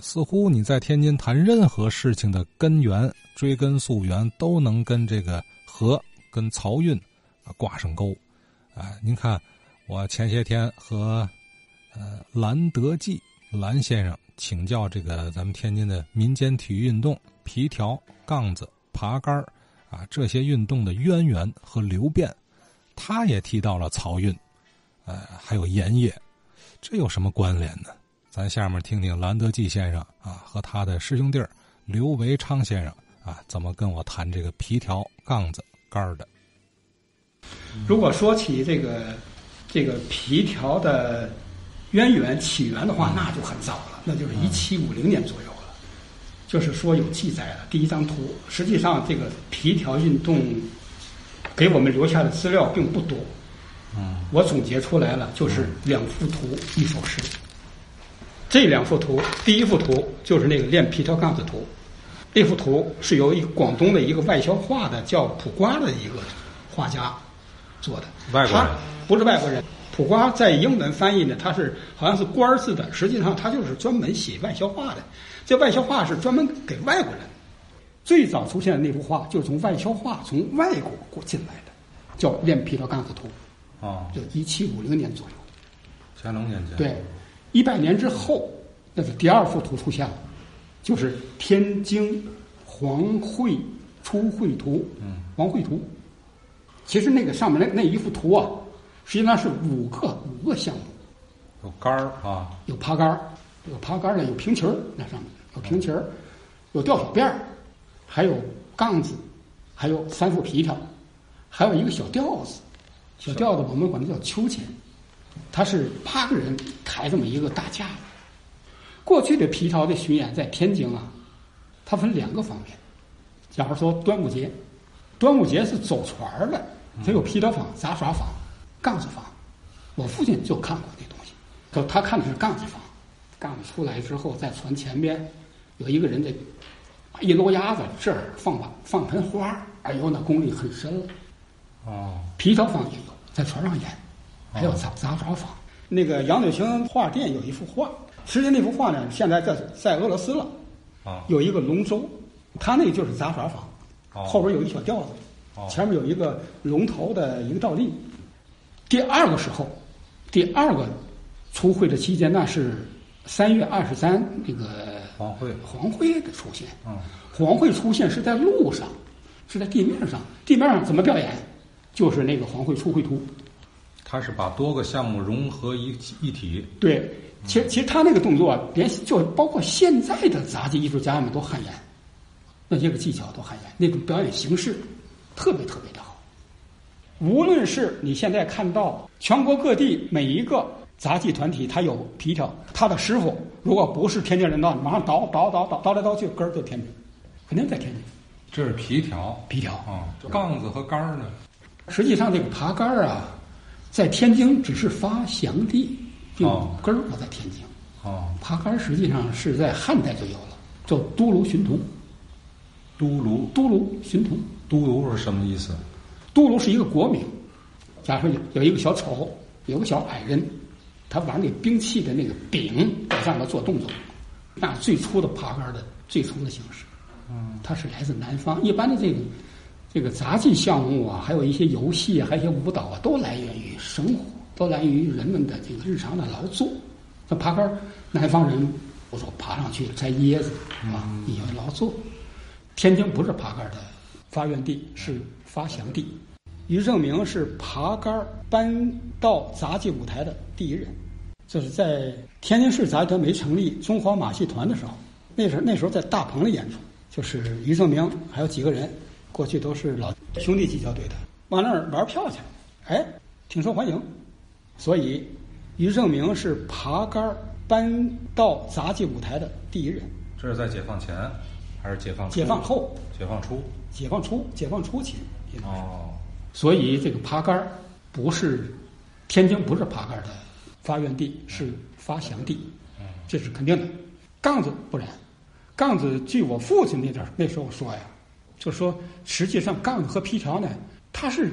似乎你在天津谈任何事情的根源，追根溯源，都能跟这个河、跟漕运啊挂上钩。啊，您看，我前些天和呃蓝德记蓝先生请教这个咱们天津的民间体育运动皮条、杠子、爬杆啊这些运动的渊源和流变，他也提到了漕运，呃，还有盐业，这有什么关联呢？咱下面听听兰德记先生啊和他的师兄弟刘维昌先生啊怎么跟我谈这个皮条、杠子、杆儿的。如果说起这个这个皮条的渊源起源的话，那就很早了，那就是一七五零年左右了。就是说有记载了第一张图，实际上这个皮条运动给我们留下的资料并不多。嗯，我总结出来了，就是两幅图，一首诗。这两幅图，第一幅图就是那个练皮条杠子图，那幅图是由一广东的一个外销画的叫普瓜的一个画家做的。外国人不是外国人，普瓜在英文翻译呢，他是好像是官儿字的，实际上他就是专门写外销画的。这外销画是专门给外国人。最早出现的那幅画就是从外销画从外国过进来的，叫《练皮条杠子图哦》，，就一七五零年左右。乾隆年间对，一百年之后，那是第二幅图出现了，就是天津黄绘初绘图，嗯，黄绘图。其实那个上面那那一幅图啊，实际上是五个五个项目，有杆儿啊，有爬杆儿，有爬杆儿的，有平旗儿，那上面有平旗儿，有吊小辫儿，还有杠子，还有三副皮条，还有一个小吊子，小吊子我们管它叫秋千，它是八个人抬这么一个大架子。过去的皮条的巡演在天津啊，它分两个方面。假如说端午节，端午节是走船儿的，它有皮条坊、杂耍坊、杠子坊。我父亲就看过那东西，就他看的是杠子坊，杠子出来之后，在船前边有一个人在一摞鸭子这儿放把放盆花儿，哎呦，那功力很深了。哦，皮条坊也有，在船上演，还有杂杂耍坊。那个杨柳青画店有一幅画，实际那幅画呢，现在在在俄罗斯了，啊，有一个龙舟，他那个就是杂耍坊，哦后边有一小吊子，哦前面有一个龙头的一个倒立。第二个时候，第二个出会的期间，那是三月二十三那个黄会，黄会的出现。嗯，黄会出现是在路上，是在地面上。地面上怎么表演？就是那个黄会出会图。他是把多个项目融合一一体，对，其实其实他那个动作啊，连就包括现在的杂技艺术家们都汗颜，那些个技巧都汗颜，那种表演形式特别特别的好。无论是你现在看到全国各地每一个杂技团体，他有皮条，他的师傅如果不是天津人的话，马上倒倒倒倒倒来倒去，根儿就天津，肯定在天津。这是皮条皮条啊，杠子和杆儿呢？实际上，这个爬杆儿啊，在天津只是发祥地，并哦根儿不在天津。哦，爬杆实际上是在汉代就有了，叫都卢寻图。都卢，都卢寻图，都卢是什么意思？都卢是一个国名。假如说有有一个小丑，有个小矮人，他玩那兵器的那个柄在上面做动作，那最初的爬杆的最初的形式。嗯，它是来自南方。一般的这个这个杂技项目啊，还有一些游戏啊，还有一些舞蹈啊，都来源于生活，都来源于人们的这个日常的劳作。那爬杆儿，南方人我说爬上去摘椰子啊，因为劳作。天津不是爬杆儿的发源地，是发祥地。于正明是爬杆儿搬到杂技舞台的第一人，这是在天津市杂技团没成立中华马戏团的时候，那时候那时候在大棚里演出，就是于正明还有几个人，过去都是老兄弟技巧队的，往那儿玩票去，哎，挺受欢迎，所以于正明是爬杆儿搬到杂技舞台的第一人。这是在解放前还是解放初？解放后，解放初？解放初，解放初期，哦，所以这个爬杆儿不是天津不是爬杆儿的发源地，是发祥地，嗯。这是肯定的。杠子不然，杠子据我父亲那阵儿那时候说呀，就说实际上杠子和皮条呢，它是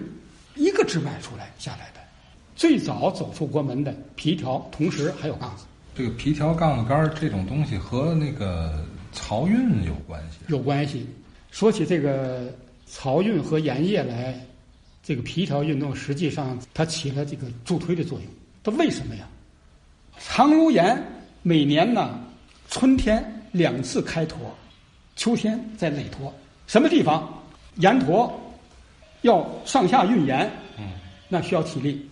一个支脉出来下来的。最早走出国门的皮条，同时还有杠子。这个皮条杠子杆儿这种东西和那个漕运有关系。有关系。说起这个漕运和盐业来，这个皮条运动实际上它起了这个助推的作用。它为什么呀？长芦盐每年呢，春天两次开脱，秋天再累脱。什么地方？盐坨要上下运盐，嗯，那需要体力，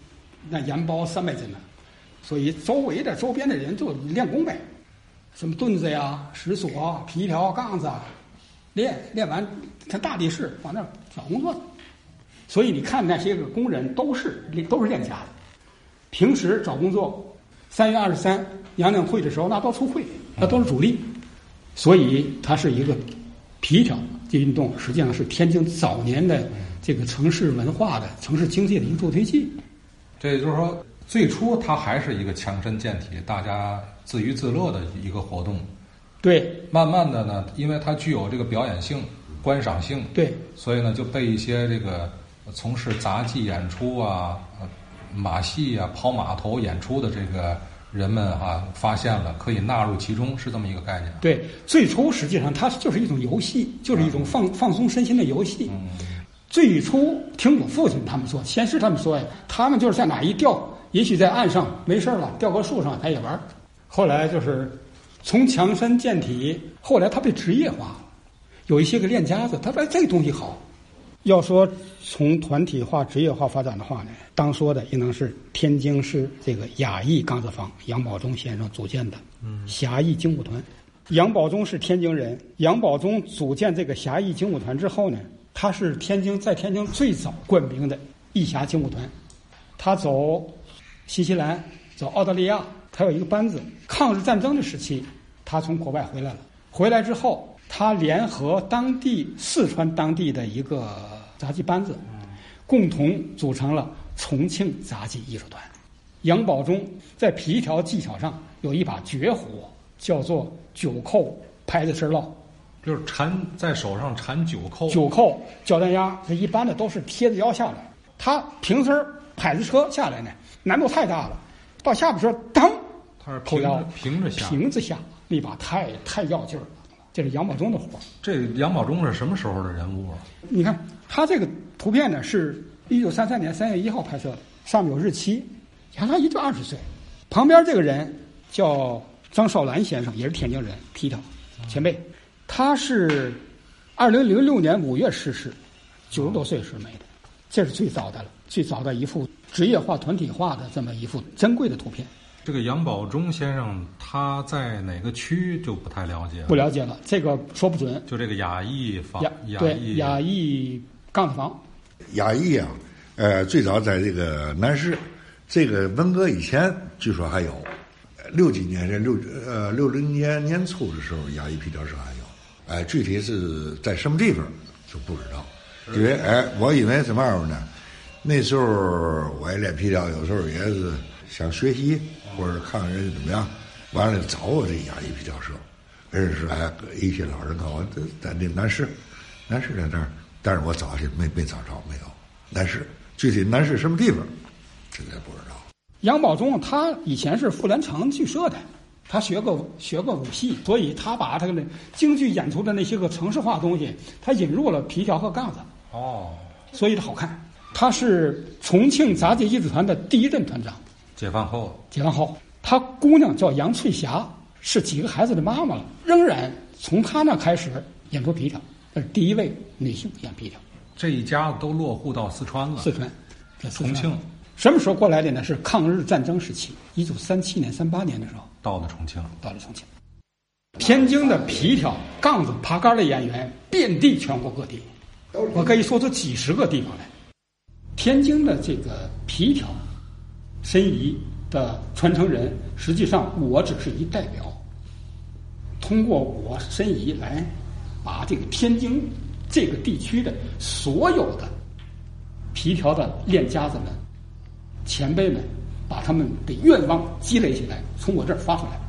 那盐包三百斤呢，所以周围的周边的人就练功呗，什么墩子呀、石锁、皮条、杠子，练练完，他大力士往那儿找工作。去。所以你看那些个工人都是都是练家的，平时找工作，三月二十三杨两会的时候，那都出会，那都是主力，所以它是一个皮条。这运动，实际上是天津早年的这个城市文化的、城市经济的一个助推器。这也就是说，最初它还是一个强身健体、大家自娱自乐的一个活动。对慢慢的呢，因为它具有这个表演性、观赏性，对所以呢就被一些这个从事杂技演出啊、呃马戏啊、跑码头演出的这个人们啊，发现了可以纳入其中，是这么一个概念。对，最初实际上它就是一种游戏，就是一种放放松身心的游戏。嗯，最初听我父亲他们说，先是他们说呀，他们就是在哪一钓，也许在岸上没事儿了，钓个树上他也玩儿。后来就是从强身健体，后来他被职业化了，有一些个练家子，他说哎这东西好。要说从团体化、职业化发展的话呢，当说的应当是天津市这个雅艺钢子坊杨宝忠先生组建的侠义精武团。杨宝忠是天津人，杨宝忠组建这个侠义精武团之后呢，他是天津在天津最早冠名的义侠精武团。他走新西兰，走澳大利亚，他有一个班子。抗日战争的时期，他从国外回来了。回来之后，他联合当地四川当地的一个杂技班子，共同组成了重庆杂技艺术团。杨宝忠在皮条技巧上有一把绝活，叫做九扣拍子身烙。就是缠在手上缠九扣，九扣脚单压，这一般的都是贴着腰下来。他平身儿拍子车下来呢，难度太大了，到下边时候当他是平扣腰平着下。平着下，那把太太要劲儿了。这是杨宝忠的活儿。这杨宝忠是什么时候的人物啊？你看他这个图片呢，是一九三三年三月一号拍摄的，上面有日期。你看他也就二十岁，旁边这个人叫张少兰先生，也是天津人，皮条前辈。他是二零零六年五月逝世，九十多岁时没的，这是最早的了，最早的一幅职业化、团体化的这么一幅珍贵的图片。这个杨宝忠先生他在哪个区就不太了解了不了解了，这个说不准。就这个雅艺坊雅，对艺雅艺杠子房，雅艺啊，呃，最早在这个南市，这个文革以前据说还有，呃六几年是六呃六零年年初的时候，雅艺皮条社还有，哎，具体是在什么地方就不知道，因为哎，我以为什么样呢？那时候我也练皮条，有时候也是想学习或者看看人家怎么样，完了找我这雅艺皮条社，认识哎一些老人告诉我这在那南市，南市在那儿，但是我找去没没找着，没有。南市，具体南市什么地方，这个不知道。杨宝忠他以前是富兰城剧社的，他学过学过武戏，所以他把他的京剧演出的那些个城市化东西，他引入了皮条和杠子，哦，所以他好看。他是重庆杂技艺术团的第一任团长，解放后。解放后，他姑娘叫杨翠霞，是几个孩子的妈妈了，仍然从他那开始演出皮条，这是第一位女性演皮条。这一家子都落户到四川了，四川，在四川重庆什么时候过来的呢？是抗日战争时期，一九三七年、三八年的时候到了重庆。到了重庆。天津的皮条、杠子、爬杆的演员遍地全国各地，我可以说出几十个地方来。天津的这个皮条、申遗的传承人，实际上我只是一代表，通过我申遗来把这个天津这个地区的所有的皮条的练家子们、前辈们，把他们的愿望积累起来，从我这儿发出来。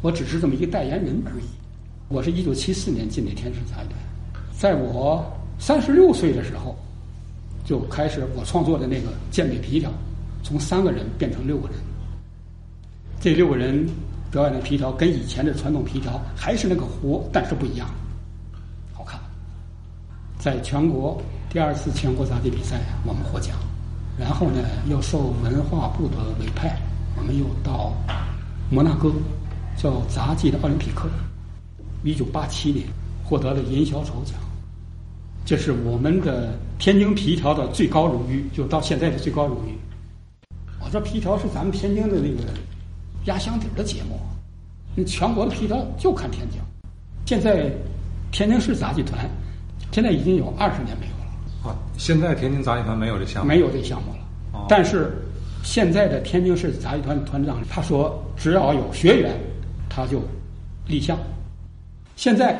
我只是这么一个代言人而已。我是一九七四年进的天生杂技团，在我三十六岁的时候，就开始我创作的那个健美皮条，从三个人变成六个人。这六个人表演的皮条跟以前的传统皮条还是那个活，但是不一样，在全国第二次全国杂技比赛，我们获奖，然后呢又受文化部的委派，我们又到摩纳哥，叫杂技的奥林匹克，一九八七年获得了银小丑奖，这是我们的天津皮条的最高荣誉，就到现在的最高荣誉。我说皮条是咱们天津的那个压箱底儿的节目，那全国的皮条就看天津。现在天津市杂技团现在已经有二十年没有了，啊，现在天津杂技团没有这项目，没有这项目了。哦但是现在的天津市杂技团团长他说，只要有学员，他就立项。现在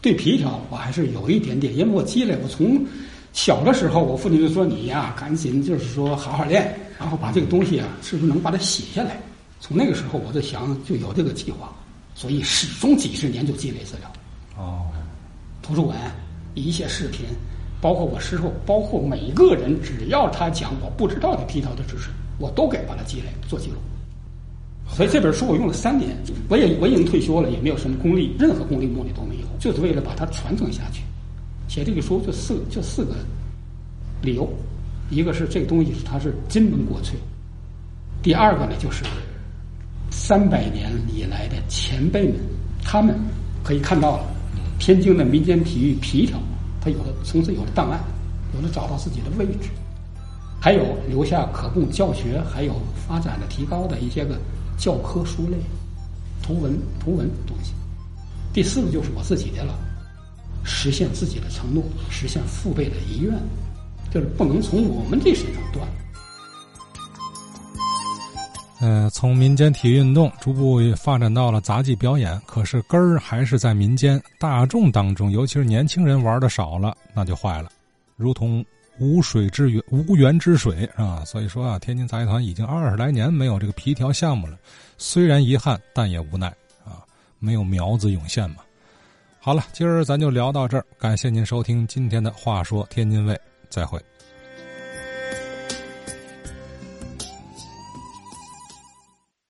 对皮条我还是有一点点，因为我积累，我从小的时候，我父亲就说你呀，赶紧就是说好好练，然后把这个东西啊，是不是能把它写下来？从那个时候我就想就有这个计划，所以始终几十年就积累资料。哦，图书馆一些视频，包括我师傅，包括每一个人，只要他讲我不知道的皮条的知识，我都给把它积累做记录。所以这本书我用了三年，我也我已经退休了，也没有什么功利，任何功利目的都没有，就是为了把它传承下去。写这个书就四就四个理由，一个是这个东西它是金门国粹，第二个呢就是三百年以来的前辈们，他们可以看到了天津的民间体育皮条，它有的从此有了档案，有了找到自己的位置，还有留下可供教学，还有发展的提高的一些个教科书类、图文图文东西。第四个就是我自己的了，实现自己的承诺，实现父辈的遗愿，就是不能从我们这身上断。呃，从民间体育运动逐步发展到了杂技表演，可是根儿还是在民间大众当中，尤其是年轻人玩的少了，那就坏了，如同无水之源、无源之水啊。所以说啊，天津杂技团已经二十来年没有这个皮条项目了，虽然遗憾，但也无奈啊，没有苗子涌现嘛。好了，今儿咱就聊到这儿，感谢您收听今天的《话说天津卫》，再会。